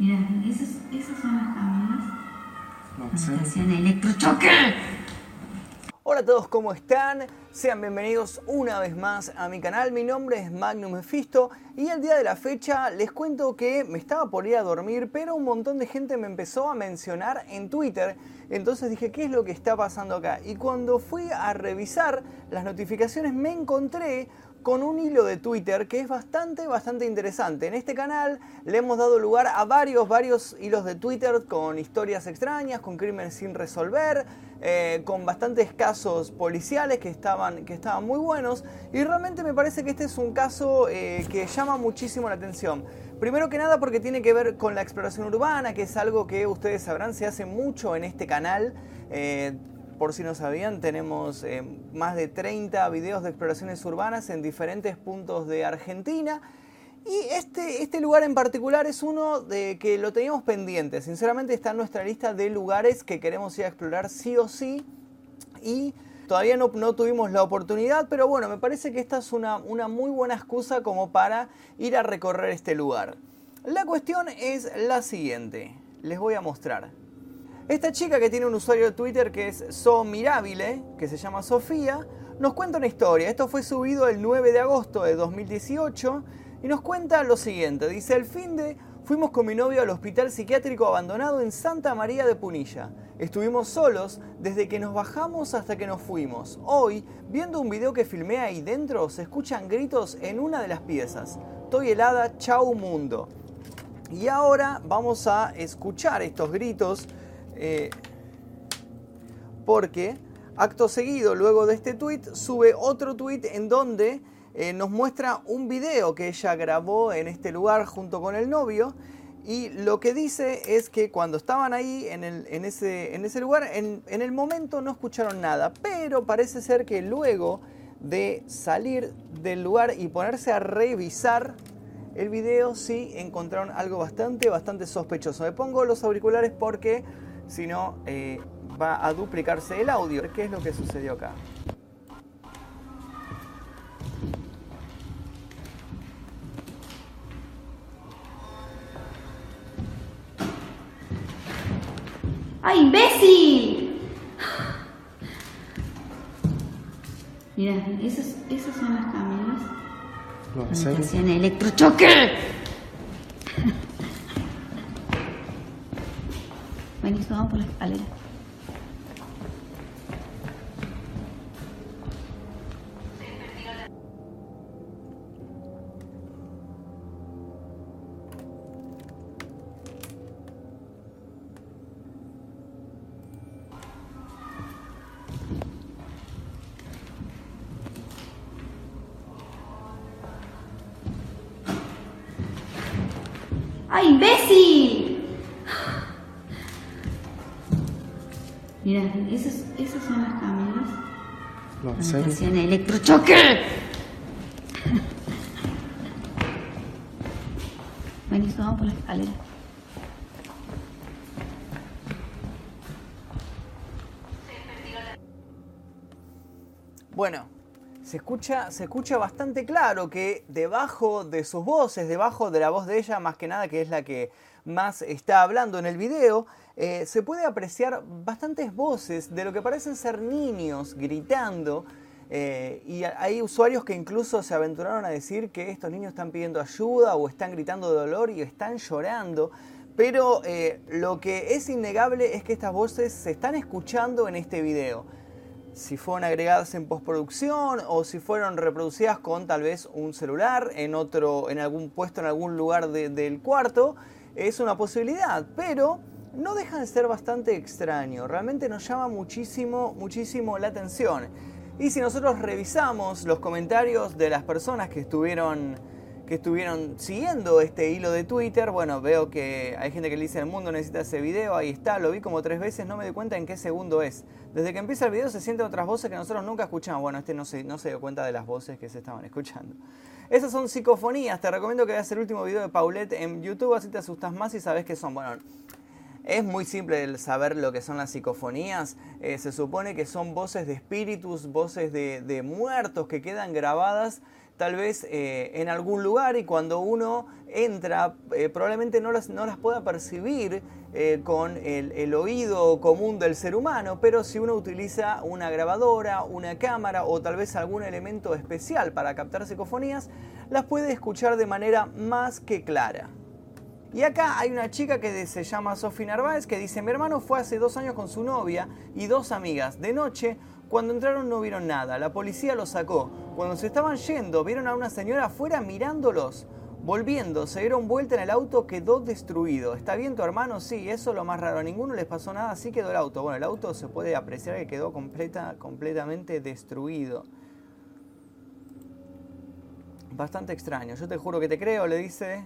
Mira, esas, esas son las cámaras. No sé. Estación electrochoque. Hola a todos, ¿cómo están? Sean bienvenidos una vez más a mi canal. Mi nombre es Magnum Mephisto y el día de la fecha les cuento que me estaba por ir a dormir, pero un montón de gente me empezó a mencionar en Twitter. Entonces dije, ¿qué es lo que está pasando acá? Y cuando fui a revisar las notificaciones me encontré con un hilo de Twitter que es bastante, bastante interesante. En este canal le hemos dado lugar a varios, varios hilos de Twitter con historias extrañas, con crímenes sin resolver, eh, con bastantes casos policiales que estaban, que estaban muy buenos. Y realmente me parece que este es un caso eh, que llama muchísimo la atención. Primero que nada porque tiene que ver con la exploración urbana, que es algo que ustedes sabrán se hace mucho en este canal. Eh, por si no sabían, tenemos eh, más de 30 videos de exploraciones urbanas en diferentes puntos de Argentina. Y este, este lugar en particular es uno de que lo teníamos pendiente. Sinceramente está en nuestra lista de lugares que queremos ir a explorar sí o sí. Y todavía no, no tuvimos la oportunidad, pero bueno, me parece que esta es una, una muy buena excusa como para ir a recorrer este lugar. La cuestión es la siguiente. Les voy a mostrar. Esta chica que tiene un usuario de Twitter que es So Mirabile, que se llama Sofía, nos cuenta una historia. Esto fue subido el 9 de agosto de 2018 y nos cuenta lo siguiente. Dice, el fin de fuimos con mi novio al hospital psiquiátrico abandonado en Santa María de Punilla. Estuvimos solos desde que nos bajamos hasta que nos fuimos. Hoy, viendo un video que filmé ahí dentro, se escuchan gritos en una de las piezas. Estoy helada, chau mundo. Y ahora vamos a escuchar estos gritos eh, porque acto seguido, luego de este tweet, sube otro tweet en donde eh, nos muestra un video que ella grabó en este lugar junto con el novio. Y lo que dice es que cuando estaban ahí en, ese, lugar, en, en el momento no escucharon nada, pero parece ser que luego de salir del lugar y ponerse a revisar el video, sí encontraron algo bastante, bastante sospechoso. Me pongo los auriculares porque sino eh, va a duplicarse el audio. ¿Qué es lo que sucedió acá? ¡Ay, imbécil! Mira, esas, esas son las cámaras. No, estación electrochoque. Vamos por la escalera. ¡Ay, imbécil! Mira, esas, esas son las cámaras. No, estación electrochoque. Vení, vamos por la escalera. Bueno, se escucha, se escucha bastante claro que debajo de sus voces, debajo de la voz de ella, más que nada, que es la que más está hablando en el video, eh, se puede apreciar bastantes voces de lo que parecen ser niños gritando. Eh, y hay usuarios que incluso se aventuraron a decir que estos niños están pidiendo ayuda o están gritando de dolor y están llorando. Pero eh, lo que es innegable es que estas voces se están escuchando en este video. Si fueron agregadas en postproducción o si fueron reproducidas con tal vez un celular en otro, en algún puesto en algún lugar del cuarto, es una posibilidad. Pero no deja de ser bastante extraño, realmente nos llama muchísimo, muchísimo la atención. Y si nosotros revisamos los comentarios de las personas que estuvieron, que estuvieron siguiendo este hilo de Twitter, bueno, veo que hay gente que le dice el mundo necesita ese video, ahí está, lo vi como tres veces, no me di cuenta en qué segundo es. Desde que empieza el video se sienten otras voces que nosotros nunca escuchamos. Bueno, este no se, no se dio cuenta de las voces que se estaban escuchando. Esas son psicofonías, te recomiendo que veas el último video de Paulette en YouTube, así te asustas más y sabes qué son. Bueno, es muy simple el saber lo que son las psicofonías. Eh, se supone que son voces de espíritus, voces de, muertos que quedan grabadas tal vez eh, en algún lugar y cuando uno entra eh, probablemente no las, no las pueda percibir con el, el, oído común del ser humano, pero si uno utiliza una grabadora, una cámara o tal vez algún elemento especial para captar psicofonías, las puede escuchar de manera más que clara. Y acá hay una chica que se llama Sofía Narváez que dice, mi hermano fue hace dos años con su novia y dos amigas. De noche cuando entraron no vieron nada, la policía los sacó. Cuando se estaban yendo, vieron a una señora afuera mirándolos. Volviendo, se dieron vuelta en el auto, quedó destruido. ¿Está bien tu hermano? Sí, eso es lo más raro. A ninguno les pasó nada, así quedó el auto. Bueno, el auto se puede apreciar que quedó completa, completamente destruido. Bastante extraño. Yo te juro que te creo, le dice.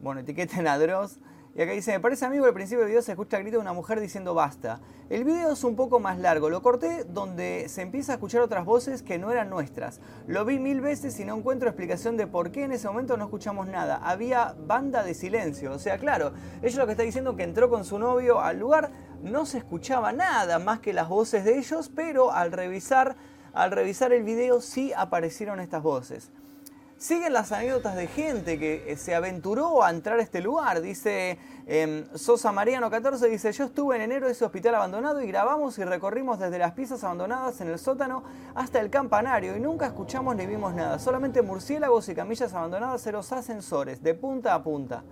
Bueno, etiqueten a Dross. Y acá dice, me parece amigo, al principio del video se escucha el grito de una mujer diciendo basta. El video es un poco más largo, lo corté donde se empieza a escuchar otras voces que no eran nuestras. Lo vi mil veces y no encuentro explicación de por qué en ese momento no escuchamos nada. Había banda de silencio. O sea, claro, ellos lo que está diciendo que entró con su novio al lugar, no se escuchaba nada más que las voces de ellos, pero al revisar, al revisar el video sí aparecieron estas voces. Siguen las anécdotas de gente que eh, se aventuró a entrar a este lugar. Dice em, Sosa Mariano 14, dice, yo estuve en enero en ese hospital abandonado y grabamos y recorrimos desde las piezas abandonadas en el sótano hasta el campanario y nunca escuchamos ni vimos nada. Solamente murciélagos y camillas abandonadas en los ascensores, de punta a punta.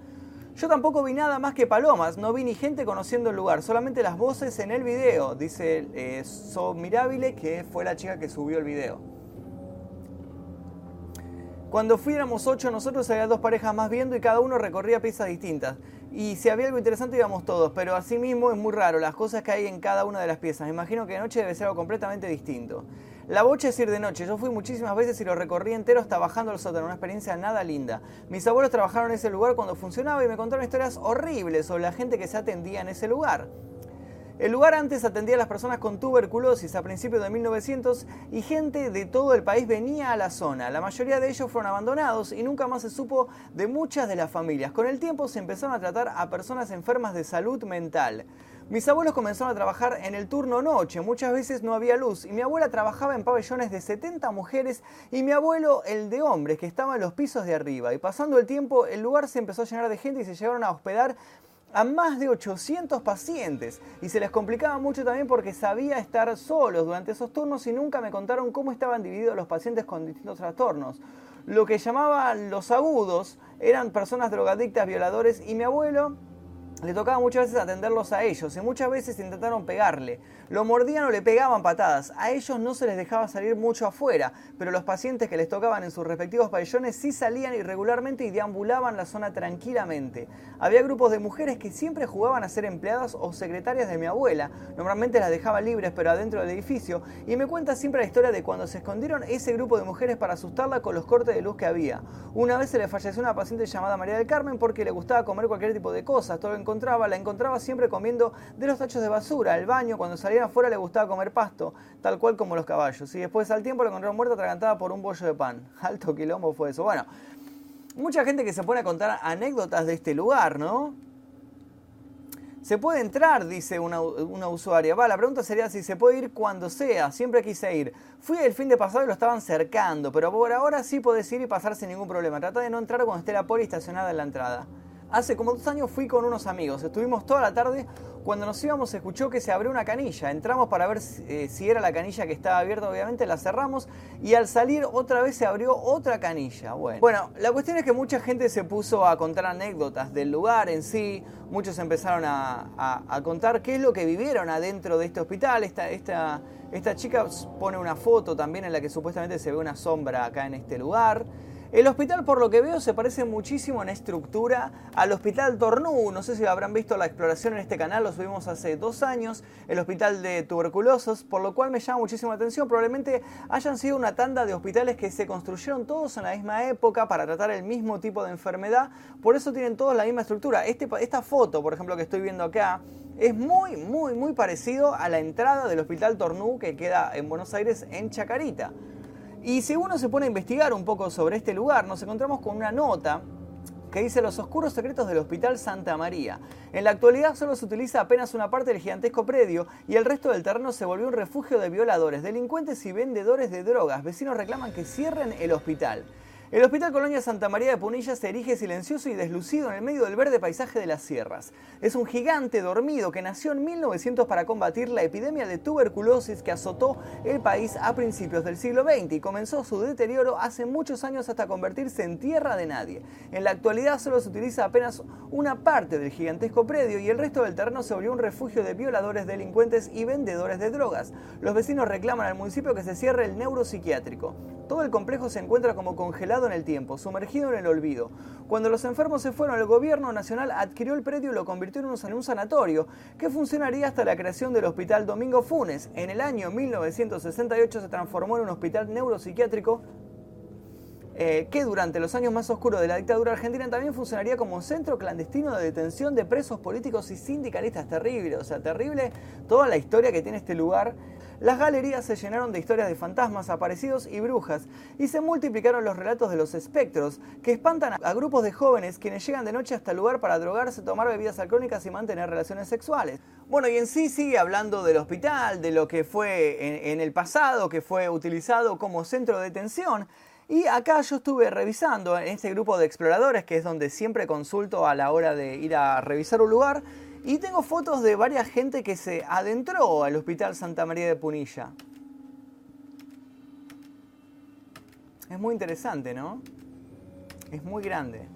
Yo tampoco vi nada más que palomas, no vi ni gente conociendo el lugar, solamente las voces en el video, dice eh, So Mirabile, que fue la chica que subió el video. Cuando fuéramos ocho, nosotros había dos parejas más viendo y cada uno recorría piezas distintas. Y si había algo interesante íbamos todos, pero así mismo es muy raro las cosas que hay en cada una de las piezas. Me imagino que de noche debe ser algo completamente distinto. La bocha es ir de noche. Yo fui muchísimas veces y lo recorrí entero hasta bajando al sótano. Una experiencia nada linda. Mis abuelos trabajaron en ese lugar cuando funcionaba y me contaron historias horribles sobre la gente que se atendía en ese lugar. El lugar antes atendía a las personas con tuberculosis a principios de 1900 y gente de todo el país venía a la zona. La mayoría de ellos fueron abandonados y nunca más se supo de muchas de las familias. Con el tiempo se empezaron a tratar a personas enfermas de salud mental. Mis abuelos comenzaron a trabajar en el turno noche, muchas veces no había luz y mi abuela trabajaba en pabellones de 70 mujeres y mi abuelo el de hombres que estaba en los pisos de arriba. Y pasando el tiempo el lugar se empezó a llenar de gente y se llegaron a hospedar a más de 800 pacientes y se les complicaba mucho también porque sabía estar solos durante esos turnos y nunca me contaron cómo estaban divididos los pacientes con distintos trastornos. Lo que llamaban los agudos eran personas drogadictas, violadores y mi abuelo le tocaba muchas veces atenderlos a ellos y muchas veces intentaron pegarle. Lo mordían o le pegaban patadas. A ellos no se les dejaba salir mucho afuera, pero los pacientes que les tocaban en sus respectivos pabellones sí salían irregularmente y deambulaban la zona tranquilamente. Había grupos de mujeres que siempre jugaban a ser empleadas o secretarias de mi abuela. Normalmente las dejaba libres pero adentro del edificio y me cuenta siempre la historia de cuando se escondieron ese grupo de mujeres para asustarla con los cortes de luz que había. Una vez se le falleció una paciente llamada María del Carmen porque le gustaba comer cualquier tipo de cosas. Todo encontraba, la encontraba siempre comiendo de los tachos de basura, al baño, cuando salía afuera le gustaba comer pasto, tal cual como los caballos. Y después al tiempo la encontraron muerta atragantada por un bollo de pan. Alto quilombo fue eso. Bueno, mucha gente que se pone a contar anécdotas de este lugar, ¿no? Se puede entrar, dice una, una, usuaria. Va, la pregunta sería si se puede ir cuando sea. Siempre quise ir. Fui el fin de pasado y lo estaban cercando, pero por ahora sí podés ir y pasar sin ningún problema. Trata de no entrar cuando esté la poli estacionada en la entrada. Hace como dos años fui con unos amigos. Estuvimos toda la tarde. Cuando nos íbamos escuchó que se abrió una canilla. Entramos para ver eh, si, era la canilla que estaba abierta, obviamente la cerramos. Y al salir otra vez se abrió otra canilla. Bueno. la cuestión es que mucha gente se puso a contar anécdotas del lugar en sí. Muchos empezaron a, contar qué es lo que vivieron adentro de este hospital. Esta, esta chica pone una foto también en la que supuestamente se ve una sombra acá en este lugar. El hospital, por lo que veo, se parece muchísimo en estructura al Hospital Tornú. No sé si habrán visto la exploración en este canal, lo subimos hace dos años. El Hospital de Tuberculosos, por lo cual me llama muchísima atención. Probablemente hayan sido una tanda de hospitales que se construyeron todos en la misma época para tratar el mismo tipo de enfermedad. Por eso tienen todos la misma estructura. Este, esta foto, por ejemplo, que estoy viendo acá, es muy, muy, muy parecido a la entrada del Hospital Tornú que queda en Buenos Aires, en Chacarita. Y si uno se pone a investigar un poco sobre este lugar, nos encontramos con una nota que dice los oscuros secretos del Hospital Santa María. En la actualidad solo se utiliza apenas una parte del gigantesco predio y el resto del terreno se volvió un refugio de violadores, delincuentes y vendedores de drogas. Vecinos reclaman que cierren el hospital. El Hospital Colonia Santa María de Punilla se erige silencioso y deslucido en el medio del verde paisaje de las sierras. Es un gigante dormido que nació en 1900 para combatir la epidemia de tuberculosis que azotó el país a principios del siglo XX y comenzó su deterioro hace muchos años hasta convertirse en tierra de nadie. En la actualidad solo se utiliza apenas una parte del gigantesco predio y el resto del terreno se volvió un refugio de violadores, delincuentes y vendedores de drogas. Los vecinos reclaman al municipio que se cierre el neuropsiquiátrico. Todo el complejo se encuentra como congelado en el tiempo, sumergido en el olvido. Cuando los enfermos se fueron, el gobierno nacional adquirió el predio y lo convirtió en un sanatorio, que funcionaría hasta la creación del Hospital Domingo Funes. En el año 1968 se transformó en un hospital neuropsiquiátrico eh, que durante los años más oscuros de la dictadura argentina también funcionaría como centro clandestino de detención de presos políticos y sindicalistas. Terrible, o sea, terrible toda la historia que tiene este lugar las galerías se llenaron de historias de fantasmas, aparecidos y brujas, y se multiplicaron los relatos de los espectros, que espantan a grupos de jóvenes quienes llegan de noche hasta el lugar para drogarse, tomar bebidas alcohólicas y mantener relaciones sexuales. Bueno, y en sí sigue hablando del hospital, de lo que fue en, el pasado, que fue utilizado como centro de detención. Y acá yo estuve revisando en este grupo de exploradores, que es donde siempre consulto a la hora de ir a revisar un lugar, y tengo fotos de varias gente que se adentró al Hospital Santa María de Punilla. Es muy interesante, ¿no? Es muy grande.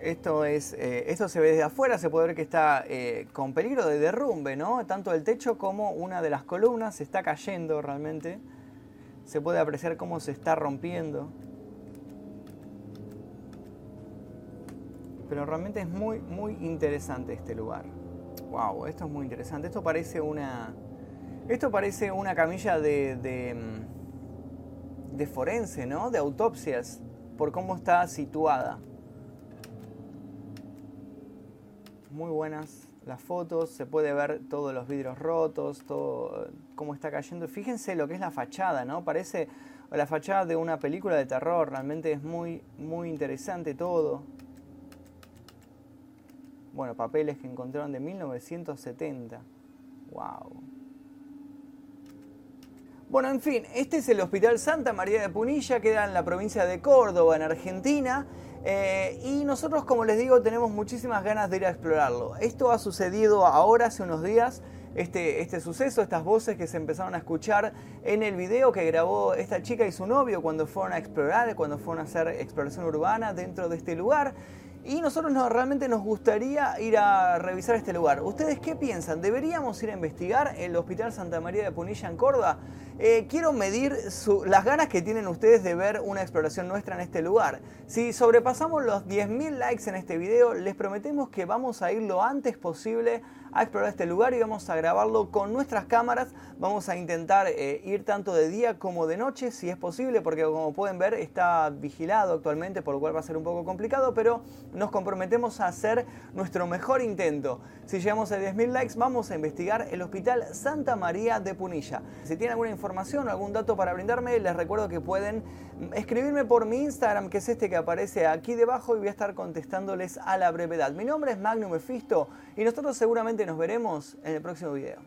Esto, es, eh, esto se ve desde afuera, se puede ver que está eh, con peligro de derrumbe, ¿no? Tanto el techo como una de las columnas se está cayendo realmente. Se puede apreciar cómo se está rompiendo. Pero realmente es muy, muy interesante este lugar. Wow, esto es muy interesante. Esto parece una. Esto parece una camilla de, de, mm, de forense, ¿no? De autopsias, por cómo está situada. Muy buenas las fotos, se puede ver todos los vidrios rotos, todo cómo está cayendo. Fíjense lo que es la fachada, ¿no? Parece la fachada de una película de terror, realmente es muy, muy interesante todo. Bueno, papeles que encontraron de 1970. ¡Wow! Bueno, en fin, este es el Hospital Santa María de Punilla, queda en la provincia de Córdoba, en Argentina. Eh, y nosotros, como les digo, tenemos muchísimas ganas de ir a explorarlo. Esto ha sucedido ahora, hace unos días, este, este suceso, estas voces que se empezaron a escuchar en el video que grabó esta chica y su novio cuando fueron a explorar, cuando fueron a hacer exploración urbana dentro de este lugar. Y nosotros realmente nos gustaría ir a revisar este lugar. ¿Ustedes qué piensan? ¿Deberíamos ir a investigar el Hospital Santa María de Punilla en Córdoba? Eh, quiero medir las ganas que tienen ustedes de ver una exploración nuestra en este lugar. Si sobrepasamos los 10.000 likes en este video, les prometemos que vamos a ir lo antes posible a explorar este lugar y vamos a grabarlo con nuestras cámaras. Vamos a intentar eh, ir tanto de día como de noche, si es posible, porque como pueden ver está vigilado actualmente, por lo cual va a ser un poco complicado, pero nos comprometemos a hacer nuestro mejor intento. Si llegamos a 10.000 likes, vamos a investigar el Hospital Santa María de Punilla. Si tienen alguna información o algún dato para brindarme, les recuerdo que pueden escribirme por mi Instagram, que es este que aparece aquí debajo, y voy a estar contestándoles a la brevedad. Mi nombre es Magnum Mefisto y nosotros seguramente nos veremos en el próximo video.